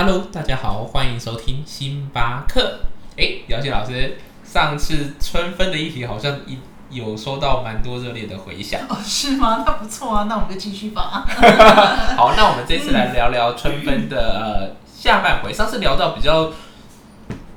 Hello，大家好，欢迎收听星巴克。哎，姚杰老师，上次春分的议题好像一有收到蛮多热烈的回响。哦，是吗？那不错啊，那我们就继续吧。好，那我们这次来聊聊春分的呃下半回。上次聊到比较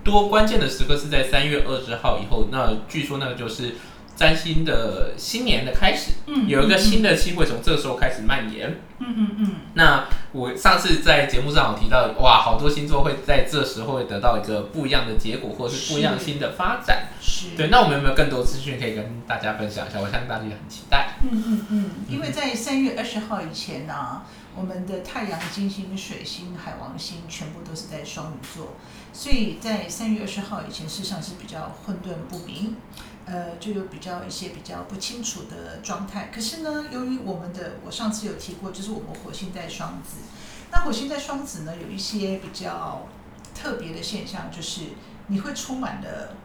多关键的时刻是在三月二十号以后，那据说那个就是占星的新年的开始，嗯有一个新的气会从这个时候开始蔓延。嗯嗯嗯，那我上次在节目上有提到，哇，好多星座会在这时候会得到一个不一样的结果，或者是不一样新的发展。是。对，那我们有没有更多资讯可以跟大家分享一下？我相信大家也很期待。嗯嗯嗯，因为在三月二十号以前呢、我们的太阳、金星、水星、海王星全部都是在双鱼座，所以在三月二十号以前，事实上是比较混沌不明，呃，就有比较一些比较不清楚的状态。可是呢，由于我们的，我上次有提过，就是我们火星在双子，那火星在双子呢，有一些比较特别的现象，就是你会充满了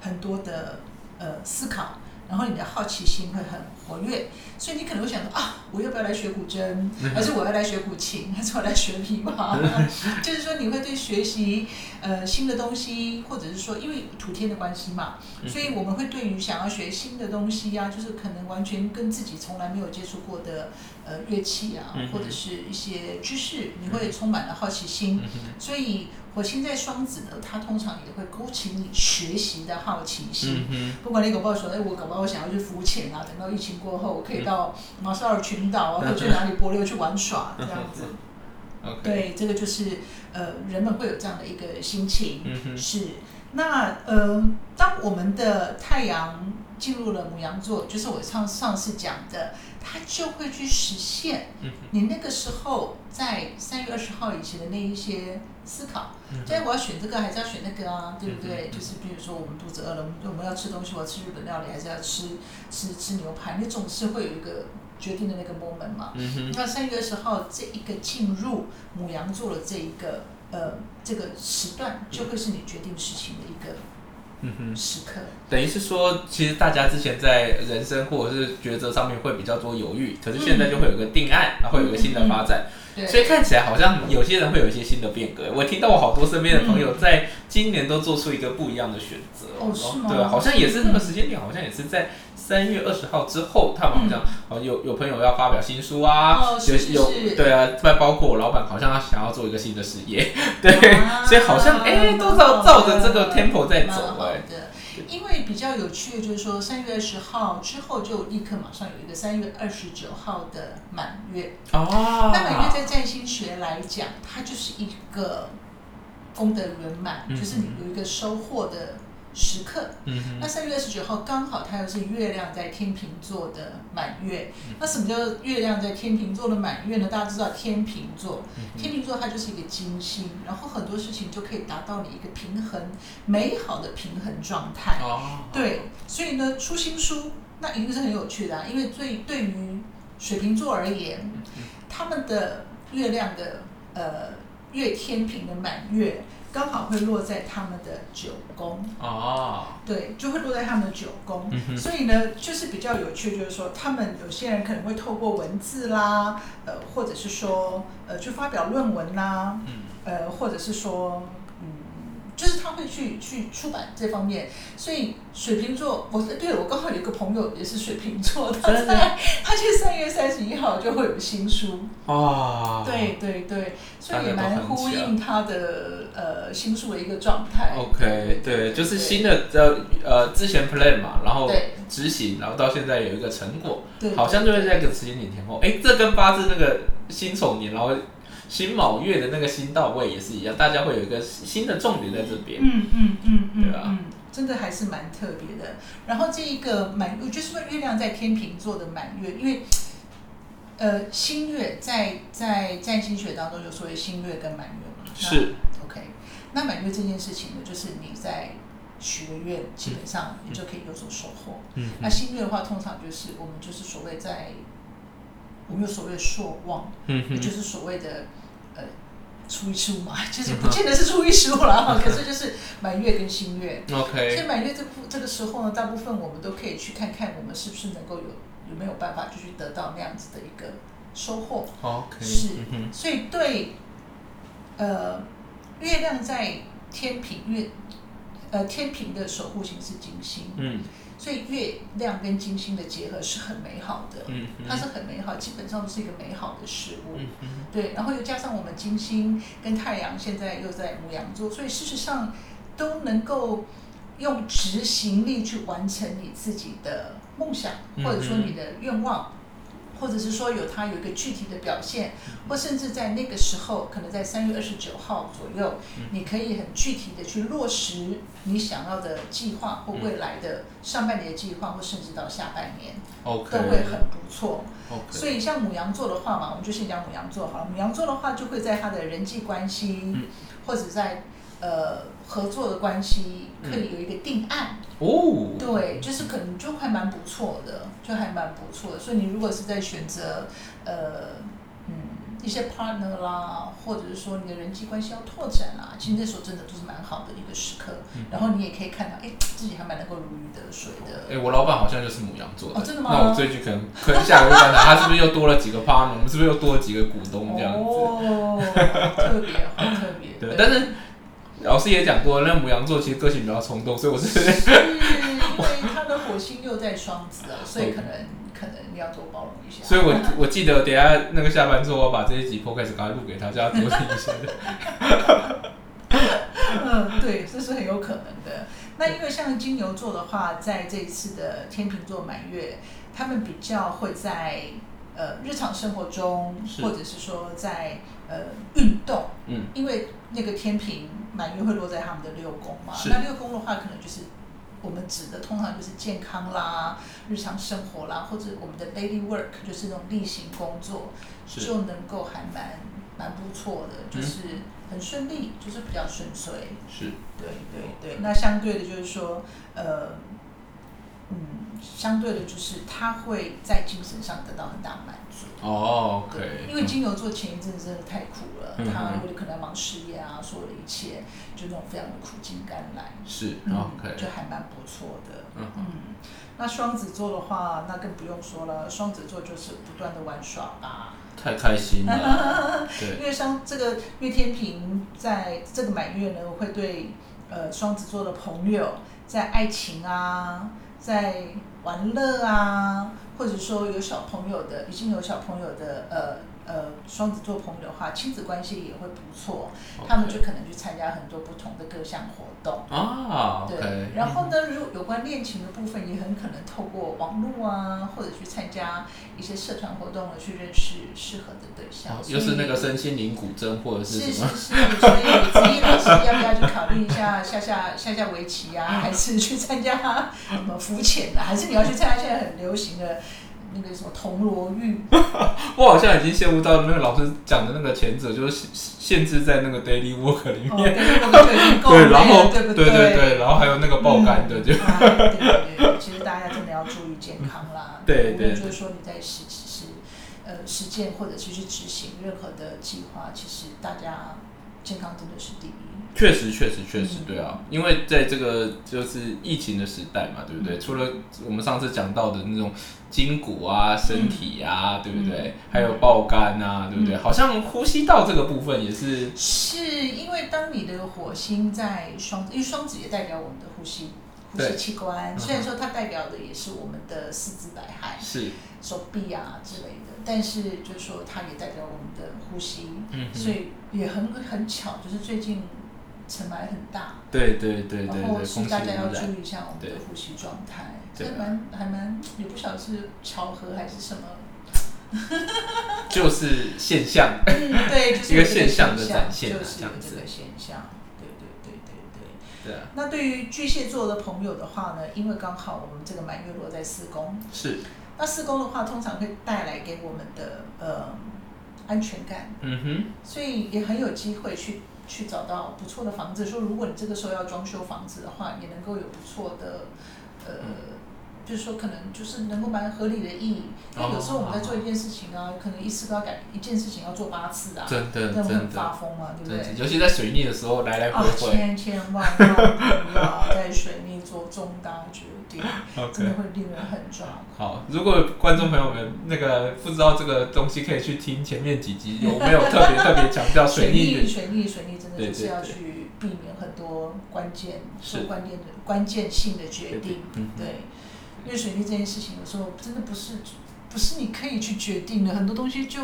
很多的呃思考。然后你的好奇心会很活跃，所以你可能会想说啊，我要不要来学古筝，还是我要来学古琴，还是我来学琵琶？就是说你会对学习呃新的东西，或者是说因为土天的关系嘛，所以我们会对于想要学新的东西呀、就是可能完全跟自己从来没有接触过的呃乐器啊或者是一些知识，你会充满了好奇心。所以火星在双子呢，它通常也会勾起你学习的好奇心。嗯不管你搞不好说，哎，我搞不好我想要去浮潜啊，等到疫情过后，我可以到马绍尔群岛啊，或者去哪里帛琉去玩耍这样子。对，这个就是呃，人们会有这样的一个心情。是，那呃，当我们的太阳进入了母羊座，就是我上上次讲的，它就会去实现嗯你那个时候在三月二十号以前的那一些思考。嗯所以我要选这个还是要选那个啊，对不对？嗯就是比如说我们肚子饿了，我们要吃东西，我要吃日本料理还是要吃吃吃牛排？你总是会有一个决定的那个 moment 嘛。那三月二十号这一个进入母羊座的这一个呃这个时段，就会是你决定事情的一个嗯哼，时刻。等于是说，其实大家之前在人生或者是抉择上面会比较多犹豫，可是现在就会有个定案，然后有个新的发展。对，所以看起来好像有些人会有一些新的变革。我听到我好多身边的朋友嗯在今年都做出一个不一样的选择。哦是吗对啊，好像也是那个时间点，好像也是在三月二十号之后，他们好像哦有有朋友要发表新书啊，有有对啊，再包括我老板好像他想要做一个新的事业，对，啊所以好像哎都照照着这个 tempo 在走哎。因为比较有趣的就是说，三月二十号之后就立刻马上有一个三月二十九号的满月。哦，那满月在占星学来讲，它就是一个功德圆满，嗯就是你有一个收获的时刻。嗯哼那三月二十九号刚好它又是月亮在天秤座的满月。那什么叫月亮在天秤座的满月呢？大家知道天秤座，天秤座它就是一个金星，然后很多事情就可以达到你一个平衡、美好的平衡状态。哦，对，所以呢，出新书那一定是很有趣的、啊，因为对对于水瓶座而言，他们的月亮的呃月天平的满月刚好会落在他们的九宫。哦，对，就会落在他们的九宫，嗯所以呢，就是比较有趣，就是说，他们有些人可能会透过文字啦，呃，或者是说，呃，去发表论文啦，嗯。呃，或者是说，嗯，就是他会去去出版这方面，所以水瓶座，我对了我刚好有一个朋友也是水瓶座，他在他去三月三十一号就会有新书，哇，对对对，所以也蛮呼应他的呃新书的一个状态。OK，对，就是新的呃呃之前 plan 嘛，然后对。执行，然后到现在有一个成果，对，好像就是在一个时间点前后，哎，这跟八字那个辛丑年，然后辛卯月的那个辛到位也是一样，大家会有一个新的重点在这边。嗯嗯嗯嗯对啊嗯，真的还是蛮特别的。然后这一个满，我就是说月亮在天秤座的满月，因为呃新月在在占星学当中有所谓新月跟满月嘛。那是 OK，那满月这件事情呢，就是你在许个愿，基本上你就可以有所收获。嗯那新月的话，通常就是我们就是所谓在我们有所谓的朔望，嗯，也就是所谓的呃初一十五嘛，就是不见得是初一十五了哈，可是就是满月跟新月。所 OK，以满月这部这个时候呢，大部分我们都可以去看看，我们是不是能够有有没有办法就去得到那样子的一个收获。OK，是嗯，所以对呃，月亮在天平月，呃，天平的守护星是金星，嗯所以月亮跟金星的结合是很美好的，嗯它是很美好，基本上是一个美好的事物。对，然后又加上我们金星跟太阳现在又在母羊座，所以事实上都能够用执行力去完成你自己的梦想，嗯或者说你的愿望，或者是说有它有一个具体的表现，或甚至在那个时候，可能在三月二十九号左右，你可以很具体的去落实你想要的计划或未来的上半年的计划，或甚至到下半年，OK。都会很不错。OK，所以像母羊座的话嘛，我们就先讲母羊座好了。母羊座的话，就会在他的人际关系，嗯。或者在呃合作的关系，嗯可以有一个定案。哦，对，就是可能就还蛮不错的，就还蛮不错的。所以你如果是在选择呃嗯一些 partner 啦，或者是说你的人际关系要拓展啦，其实那时候真的都是蛮好的一个时刻。嗯然后你也可以看到，哎，自己还蛮能够如鱼得水的。哎，我老板好像就是母羊座的，哦真的吗那我最近可能可能下个月看他，他是不是又多了几个 partner？我们是不是又多了几个股东这样子？哦，特别，好特别。对，但是老师也讲过，那母羊座其实个性比较冲动，所以我是是 因为他的火星又在双子啊，所以可能可能你要多包容一下。所以我我记得等一下那个下班之后，我把这一集 podcast 赶快录给他，叫他多听一下的。嗯，对，这是很有可能的。那因为像金牛座的话，在这一次的天秤座满月，他们比较会在呃日常生活中，或者是说在呃运动，嗯，因为那个天平满月会落在他们的六宫嘛，那六宫的话，可能就是我们指的通常就是健康啦、日常生活啦，或者我们的 daily work，就是那种例行工作，就能够还蛮蛮不错的，就是很顺利，就是比较顺遂。是对对对，那相对的就是说，呃，嗯，相对的就是他会在精神上得到很大的满足。哦对，，OK，因为金牛座前一阵子真的太苦了，嗯他嗯有可能要忙事业啊，所有的一切，就那种非常的苦尽甘来。是嗯 OK，就还蛮不错的。嗯嗯，那双子座的话，那更不用说了，双子座就是不断的玩耍吧。太开心了，对因，为像这个月天平在这个满月呢，会对呃双子座的朋友在爱情啊，在玩乐啊，或者说有小朋友的，已经有小朋友的呃呃双子座朋友的话，亲子关系也会不错，他们就可能去参加很多不同的各项活动。啊对然后呢，如果有关恋情的部分，也很可能透过网络啊，或者去参加一些社团活动，去认识适合的对象。又是那个身心灵古筝或者是是什么？是是，所以子怡老师要不要去考虑一下下下下下围棋啊，还是去参加什么浮潜啊，还是你要去参加现在很流行的那个什么铜锣玉？我好像已经陷入到那个老师讲的那个前者，就是限限制在那个 daily work 里哦，面。对，那个就已经够 对，累然后了，对不对对对，然后还有那个爆肝的，就对对对，其实大家真的要注意健康啦。对对就是说你在实实呃实践或者是去执行任何的计划，其实大家健康真的是第一。确实确实确实嗯。对啊，因为在这个就是疫情的时代嘛，对不对？嗯。除了我们上次讲到的那种筋骨啊、身体啊，对不对？嗯？还有爆肝啊，对不对？嗯。好像呼吸道这个部分也是是因为当你的火星在双子，因为双子也代表我们的呼吸呼吸对。器官，虽然说它代表的也是我们的四肢百骸、是，手臂啊之类的，但是就是说它也代表我们的呼吸，嗯，所以也很很巧，就是最近尘霾很大，对对对对然后是大家要，注意一下我们的呼吸状态，这蛮还蛮也不晓得是巧合还是什么，就是现象。嗯，对，就是一个现象的现展现啊就是这个现象，对对对对对。对啊，那对于巨蟹座的朋友的话呢，因为刚好我们这个满月落在四宫，是，那四宫的话通常会带来给我们的呃安全感，嗯哼，所以也很有机会去去找到不错的房子。说如果你这个时候要装修房子的话，也能够有不错的呃就是说可能就是能够蛮合理的意义，因为有时候我们在做一件事情啊，可能一次都要改一件事情要做八次啊，真的那会很真的，发疯啊，对不对？尤其在水逆的时候来来啊回，回千千万万不要在水逆做重大决定，真的。会令人很抓狂。好，如果观众朋友们那个不知道这个东西，可以去听前面几集，有没有特别特别强调水逆逆、水逆、水逆，真的就是要去避免很多关键、是关键的关键性的决定。嗯，对，因为水逆这件事情，有时候真的不是不是你可以去决定的，很多东西就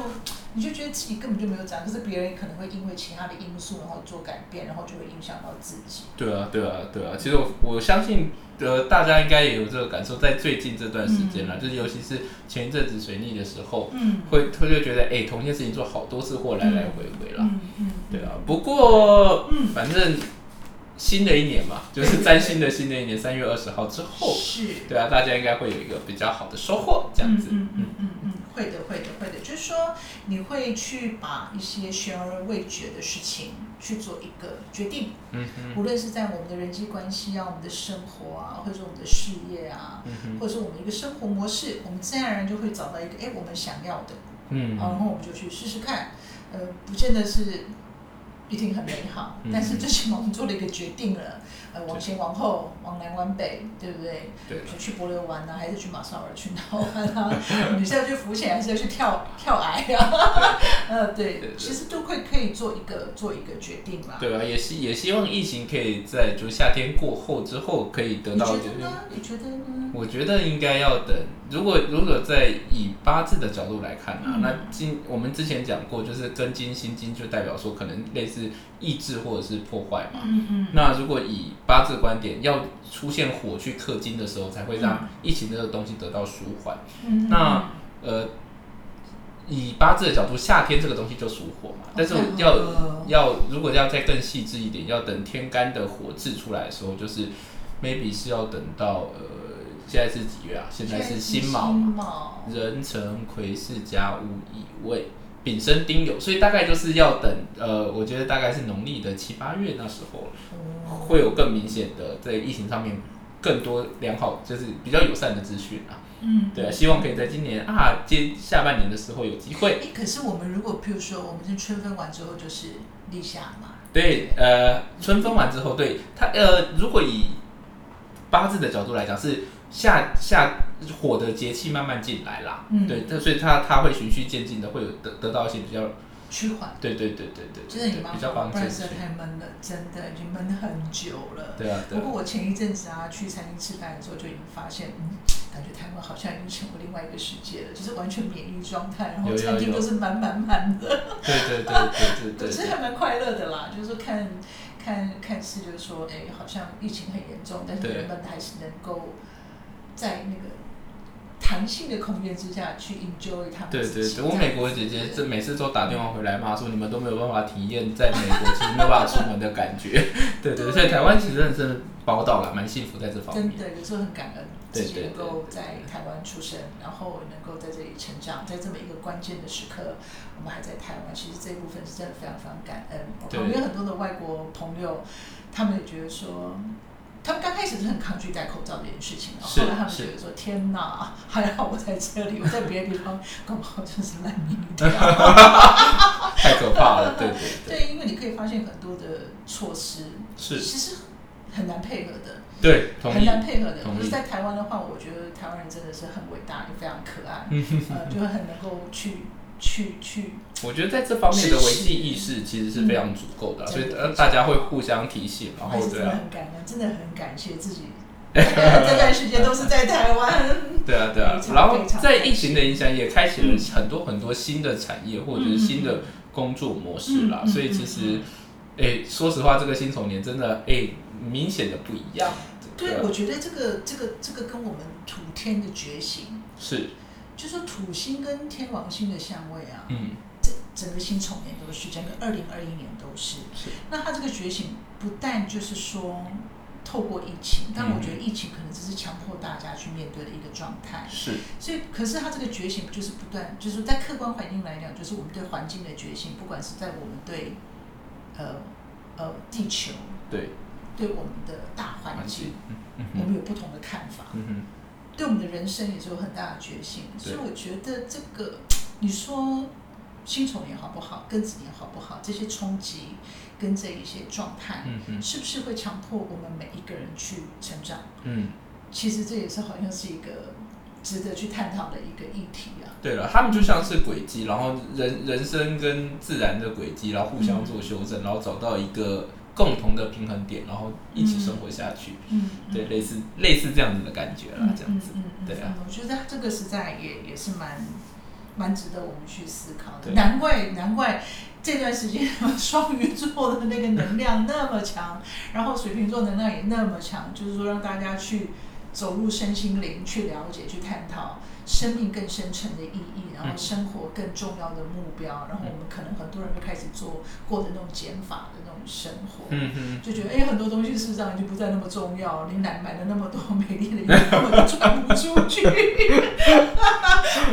你就觉得自己根本就没有长，可是别人可能会因为其他的因素，然后做改变，然后就会影响到自己。对啊，对啊，对啊。其实我我相信，呃，大家应该也有这个感受，在最近这段时间啦，就是尤其是前一阵子水逆的时候，嗯，会会就觉得，哎、同一件事情做好多次或来来回回啦。嗯嗯，对啊，不过，嗯反正新的一年嘛，就是占星的新的一年，三月二十号之后，是。对啊，大家应该会有一个比较好的收获，这样子。嗯嗯嗯嗯，会的会的会的，就是说你会去把一些悬而未决的事情去做一个决定，嗯哼，无论是在我们的人际关系啊、我们的生活啊，或者是我们的事业啊，嗯哼，或者是我们一个生活模式，我们自然而然就会找到一个哎我们想要的，嗯。然后我们就去试试看，呃，不见得是一定很美好，嗯但是最起码我们做了一个决定了，呃，往前往后，往南往北，对不对？对，就去博流玩啊，还是去马绍尔去哪玩啊？你是要去浮潜，还是要去跳跳崖啊？呃，对，对对其实都会可以做一个做一个决定啦。对啊，也希也希望疫情可以在就夏天过后之后可以得你到一个。觉得呢？你觉得呢？我觉得应该要等，如果如果在以八字的角度来看啊，嗯那金我们之前讲过，就是庚金辛金就代表说可能类似抑制或者是破坏嘛。嗯嗯那如果以八字观点，要出现火去克金的时候，才会让疫情这个东西得到舒缓。嗯，那呃，以八字的角度，夏天这个东西就属火嘛，但是要呃要如果要再更细致一点，要等天干的火字出来的时候，就是 maybe 是要等到呃，现在是几月啊？现在是辛卯辛嘛，卯，壬辰癸巳甲午乙未。丙申丁酉，所以大概就是要等，呃，我觉得大概是农历的七八月那时候，哦会有更明显的在疫情上面更多良好，就是比较友善的资讯啊。嗯，对啊，希望可以在今年啊，接下半年的时候有机会。哎，可是我们如果譬如说，我们是春分完之后就是立夏嘛，对，呃，春分完之后，对它，呃，如果以八字的角度来讲，是夏夏火的节气慢慢进来啦。嗯对，它所以它它会循序渐进的，会有得得到一些比较，趋缓。对对对对对，真的比较好，帮不然实在太闷了，真的已经闷很久了。对啊对啊不过我前一阵子啊去餐厅吃饭的时候就已经发现，嗯，感觉台湾好像已经成为另外一个世界了，就是完全免疫状态，然后餐厅都是满满满的，对对对对对可是对还蛮快乐的啦。就是说看看看似就是说，哎，好像疫情很严重，但是对人们还是能够在那个弹性的空间之下去 enjoy 他们对对对，我美国姐姐这每次都打电话回来骂说你们都没有办法体验在美国其实没有办法出门的感觉，对对，对所以台湾其实真的是宝岛了，蛮幸福在这方面。真的，有时候很感恩自己能够在台湾出生，然后能够在这里成长，在这么一个关键的时刻，我们还在台湾，其实这一部分是真的非常非常感恩。我对旁边有很多的外国朋友，他们也觉得说。他们刚开始是很抗拒戴口罩这件事情的，是后来他们是觉得说：“天哪，还好我在这里，我在别的地方搞不好就是烂命一条。太可怕了，对对对，对，因为你可以发现很多的措施是，其实很难配合的。对，很意，难配合的。同意可是，在台湾的话，我觉得台湾人真的是很伟大，也非常可爱，呃，就很能够去去去，我觉得在这方面的危机意识其实是非常足够的所以呃大家会互相提醒，然后对啊，很感恩，真的很感谢自己 这段时间都是在台湾。对啊对啊然后在疫情的影响也开启了很多很多新的产业或者是新的工作模式啦，所以其实，哎，说实话，这个新手年真的哎明显的不一样，对，啊我觉得这个这个这个跟我们土天的觉醒，是，就说土星跟天王星的相位啊，嗯，这整个新丑年都是，整个二零二一年都是。是，那他这个觉醒不但就是说透过疫情，但我觉嗯得疫情可能只是强迫大家去面对的一个状态。是，所以，可是他这个觉醒就是不断，就是在客观环境来讲，就是我们对环境的觉醒，不管是在我们对呃呃地球，对，对我们的大环境我们有不同的看法。对我们的人生也是有很大的决心。所以我觉得这个，你说辛丑年好不好，根子也好不好，这些冲击跟这一些状态，是不是会强迫我们每一个人去成长？嗯，其实这也是好像是一个值得去探讨的一个议题啊。对了，他们就像是轨迹，然后人人生跟自然的轨迹，然后互相做修正，然后找到一个共同的平衡点，然后一起生活下去。嗯，对，类似类似这样子的感觉啦，嗯这样子。对啊嗯我觉得这个实在也也是蛮蛮值得我们去思考的。难怪难怪这段时间双鱼座的那个能量那么强，然后水瓶座能量也那么强，就是说让大家去走入身心灵，去了解、去探讨生命更深层的意义，然后嗯生活更重要的目标，然后我们可能很多人就开始做过的那种减法的那种生活。就觉得哎、很多东西事实上已经不再那么重要。你买买了那么多美丽的衣服，根本就穿不出去。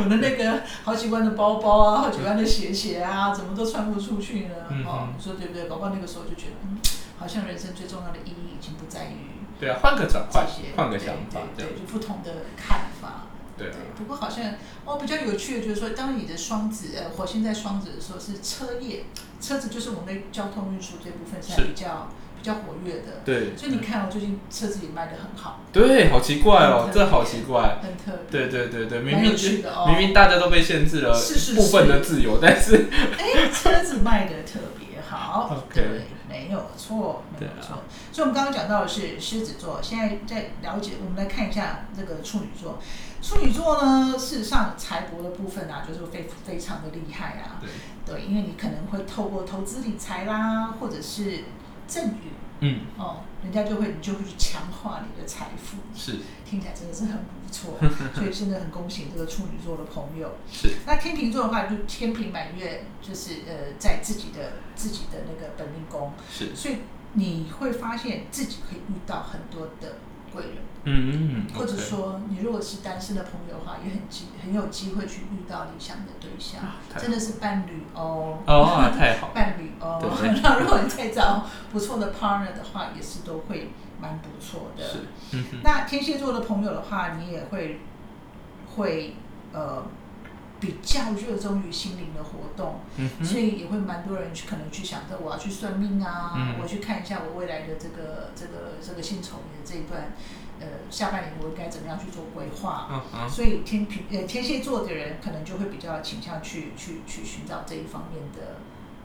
我的那个好几万的包包啊，好几万的鞋鞋啊，怎么都穿不出去呢？嗯哦嗯，你说对不对？搞不好那个时候就觉得，嗯，好像人生最重要的意义已经不在于对啊，换个转换，，换个想法，对对对，就不同的看法。对啊，不过好像哦，比较有趣的就是说，当你的双子呃火星在双子的时候，是车业，车子就是我们的交通运输这部分是比较比较活跃的。对，所以你看，我最近车子也卖的很好，对，好奇怪哦，这好奇怪。很特别。对对对对，明蛮有明趣的哦明明大家都被限制了是是部分的自由，但是哎，车子卖的特别好 对，没有错，没有错。所以，我们刚刚讲到的是狮子座，现在在了解，我们来看一下这个处女座。处女座呢，事实上财帛的部分啊，就是非非常的厉害啊。对，对，因为你可能会透过投资理财啦，或者是赠与。嗯，哦，人家就会你就会去强化你的财富。是。听起来真的是很不错，所以真的很恭喜这个处女座的朋友。是，那天秤座的话，就天平满月，就是呃，在自己的自己的那个本命宫，是，所以你会发现自己可以遇到很多的贵人，嗯嗯，或者说你如果是单身的朋友的话，也很机很有机会去遇到理想的对象，真的是伴侣哦。哦，太好，伴侣哦对，那如果你再找不错的 partner 的话，也是都会蛮不错的。是，那天蝎座的朋友的话，你也会会呃比较热衷于心灵的活动，嗯，所以也会蛮多人去可能去想着我要去算命啊，嗯。我去看一下我未来的这个这个这个辛丑年的这一段呃下半年我应该怎么样去做规划。所以天平呃天蝎座的人可能就会比较倾向去去去寻找这一方面的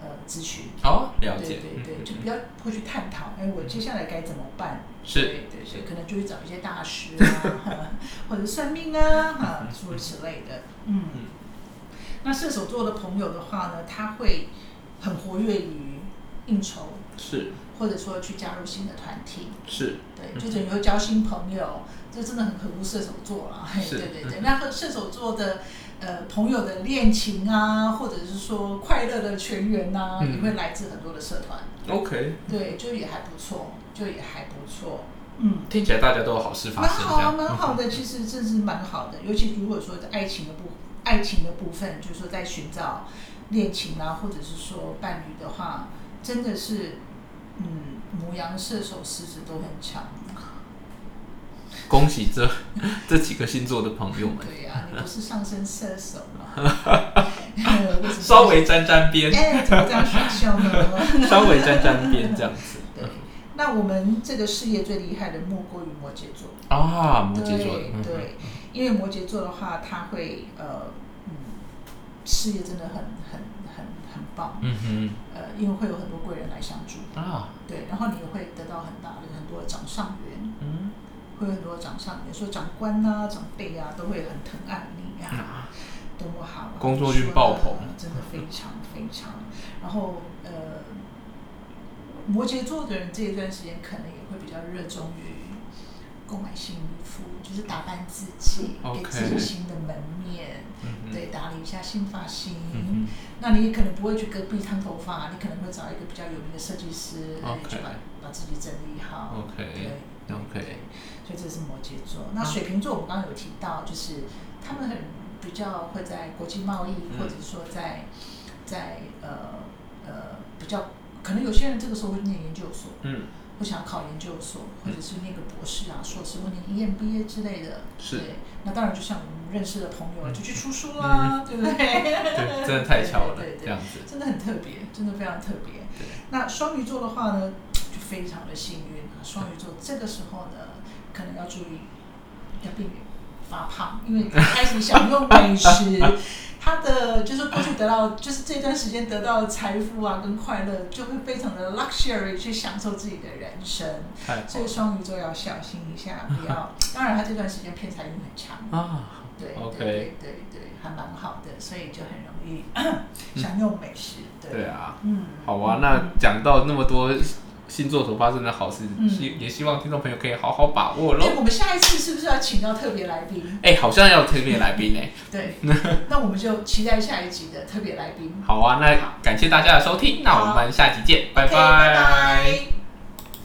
呃咨询。好，了解，对对，嗯就比较会去探讨，哎，我接下来该怎么办？是。对对对，可能就会找一些大师啊，或者算命啊，哈，诸如此类的。嗯。嗯，那射手座的朋友的话呢，他会很活跃于应酬，是或者说去加入新的团体。是，对，嗯就等于会交新朋友，这真的很合乎射手座了。对对对，嗯那和射手座的呃朋友的恋情啊，或者是说快乐的全员呐、嗯也会来自很多的社团。OK，对，就也还不错，就也还不错。嗯，听起来大家都有好事发生，蛮好啊，蛮好的，其实这是蛮好的。尤其如果说在爱情的部爱情的部分，就是说在寻找恋情啊，或者是说伴侣的话，真的是嗯，母羊、射手、狮子都很强。恭喜这 这几个星座的朋友们，对呀、你不是上升射手吗？稍微沾沾边，哎，怎么这样选秀呢？稍微沾沾边这样子，对，那我们这个事业最厉害的莫过于摩羯座。啊，摩羯座的对，嗯对，因为摩羯座的话，他会呃嗯，事业真的很很很很棒，嗯哼，呃，因为会有很多贵人来相助，啊，对，然后你也会得到很大的很多的掌上缘，嗯，会有很多掌上缘，说长官啊、长辈啊都会很疼爱你啊，啊。多么好啊，工作运爆棚。真的非常非常，然后呃，摩羯座的人这一段时间可能也会比较热衷于。购买新衣服，就是打扮自己给自己新的门面，嗯，对，打理一下新发型。嗯那你也可能不会去隔壁烫头发，你可能会找一个比较有名的设计师，哎 OK 就把把自己整理好。OK 对 OK 对所以这是摩羯座。那水瓶座我们刚刚有提到，就是他们很比较会在国际贸易，嗯。或者说在在呃呃比较，可能有些人这个时候会念研究所，嗯，不想考研究所，或者是那个博士啊、硕士或者 EMBA 之类的。是对，那当然就像我们认识的朋友就去出书啦，对不对？对，真的太巧了对对，对这样子。真的很特别，真的非常特别。那双鱼座的话呢，就非常的幸运啊。双鱼座这个时候呢，可能要注意，要避免发胖，因为他开始享用美食，他的就是过去得到，就是这段时间得到的财富啊跟快乐，就会非常的 luxury 去享受自己的人生。所以双鱼座要小心一下，不要。当然，他这段时间偏财运很强。啊，对 OK 对对对对，还蛮好的，所以就很容易享用美食。对对啊，嗯，好啊。那讲到那么多星座所发生的好事，嗯希也希望听众朋友可以好好把握哎，喽。我们下一次是不是要请到特别来宾？哎，好像要特别来宾哎。对，那我们就期待下一集的特别来宾。好啊，那感谢大家的收听，那我们下集见，拜拜